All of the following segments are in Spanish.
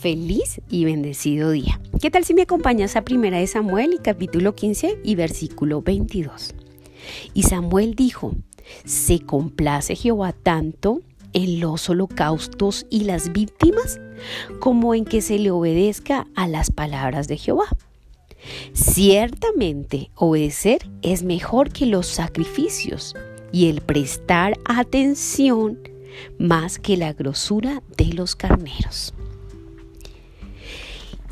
Feliz y bendecido día. ¿Qué tal si me acompañas a Primera de Samuel y capítulo 15 y versículo 22? Y Samuel dijo, ¿se complace Jehová tanto en los holocaustos y las víctimas como en que se le obedezca a las palabras de Jehová? Ciertamente obedecer es mejor que los sacrificios y el prestar atención más que la grosura de los carneros.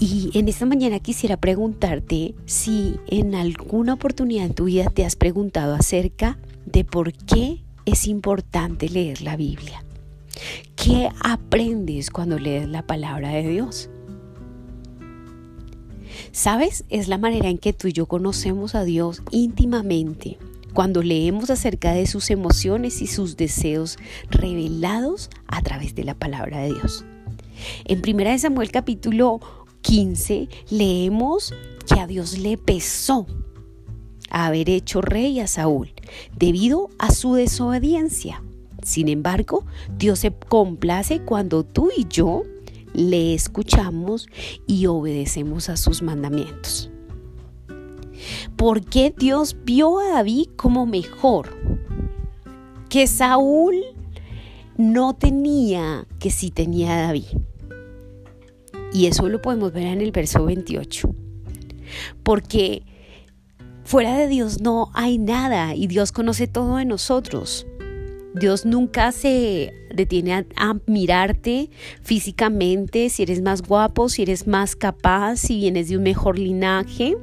Y en esta mañana quisiera preguntarte si en alguna oportunidad en tu vida te has preguntado acerca de por qué es importante leer la Biblia. ¿Qué aprendes cuando lees la palabra de Dios? ¿Sabes? Es la manera en que tú y yo conocemos a Dios íntimamente. Cuando leemos acerca de sus emociones y sus deseos revelados a través de la palabra de Dios. En 1 Samuel capítulo 15 leemos que a Dios le pesó haber hecho rey a Saúl debido a su desobediencia. Sin embargo, Dios se complace cuando tú y yo le escuchamos y obedecemos a sus mandamientos. ¿Por qué Dios vio a David como mejor? Que Saúl no tenía, que sí tenía a David. Y eso lo podemos ver en el verso 28. Porque fuera de Dios no hay nada y Dios conoce todo de nosotros. Dios nunca se detiene a, mirarte físicamente, si eres más guapo, si eres más capaz, si vienes de un mejor linaje,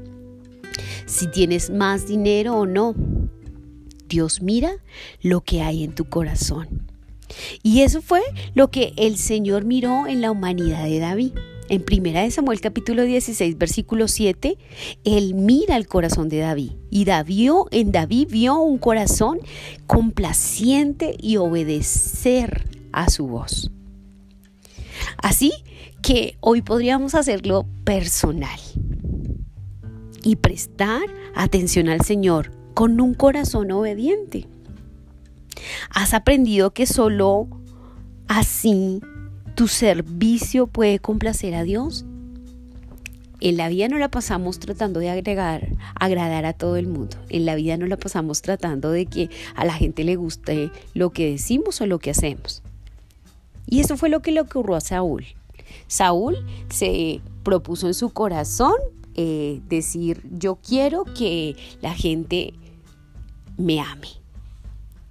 si tienes más dinero o no. Dios mira lo que hay en tu corazón. Y eso fue lo que el Señor miró en la humanidad de David. En primera de Samuel capítulo 16 versículo 7, él mira el corazón de David y David, en David vio un corazón complaciente y obedecer a su voz. Así que hoy podríamos hacerlo personal y prestar atención al Señor con un corazón obediente. Has aprendido que solo así ¿Tu servicio puede complacer a Dios? En la vida no la pasamos tratando de agregar, agradar a todo el mundo. En la vida no la pasamos tratando de que a la gente le guste lo que decimos o lo que hacemos. Y eso fue lo que le ocurrió a Saúl. Saúl se propuso en su corazón eh, decir, yo quiero que la gente me ame.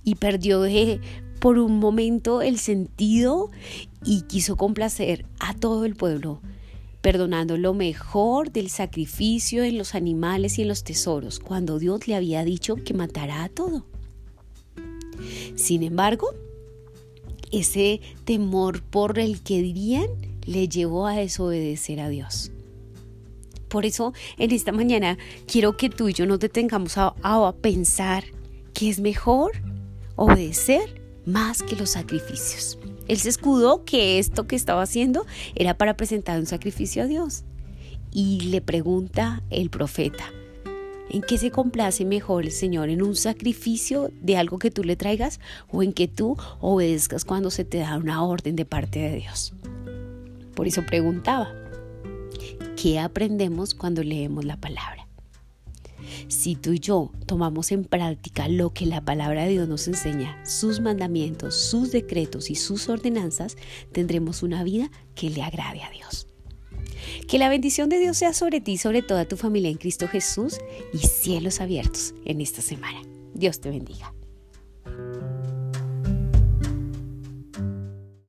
Y perdió de, por un momento el sentido y quiso complacer a todo el pueblo, perdonando lo mejor del sacrificio en los animales y en los tesoros, cuando Dios le había dicho que matara a todo. Sin embargo, ese temor por el que dirían le llevó a desobedecer a Dios. Por eso en esta mañana quiero que tú y yo nos detengamos a, a pensar que es mejor obedecer más que los sacrificios. Él se escudó que esto que estaba haciendo era para presentar un sacrificio a Dios. Y le pregunta el profeta, ¿en qué se complace mejor el Señor? ¿En un sacrificio de algo que tú le traigas o en que tú obedezcas cuando se te da una orden de parte de Dios? Por eso preguntaba, ¿qué aprendemos cuando leemos la palabra? Si tú y yo tomamos en práctica lo que la palabra de Dios nos enseña, sus mandamientos, sus decretos y sus ordenanzas, tendremos una vida que le agrade a Dios. Que la bendición de Dios sea sobre ti, sobre toda tu familia en Cristo Jesús y cielos abiertos en esta semana. Dios te bendiga.